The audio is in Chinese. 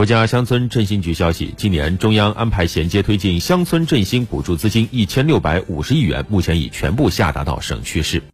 国家乡村振兴局消息今年中央安排衔接推进乡村振兴补助资金一千六百五十亿元目前已全部下达到省区市。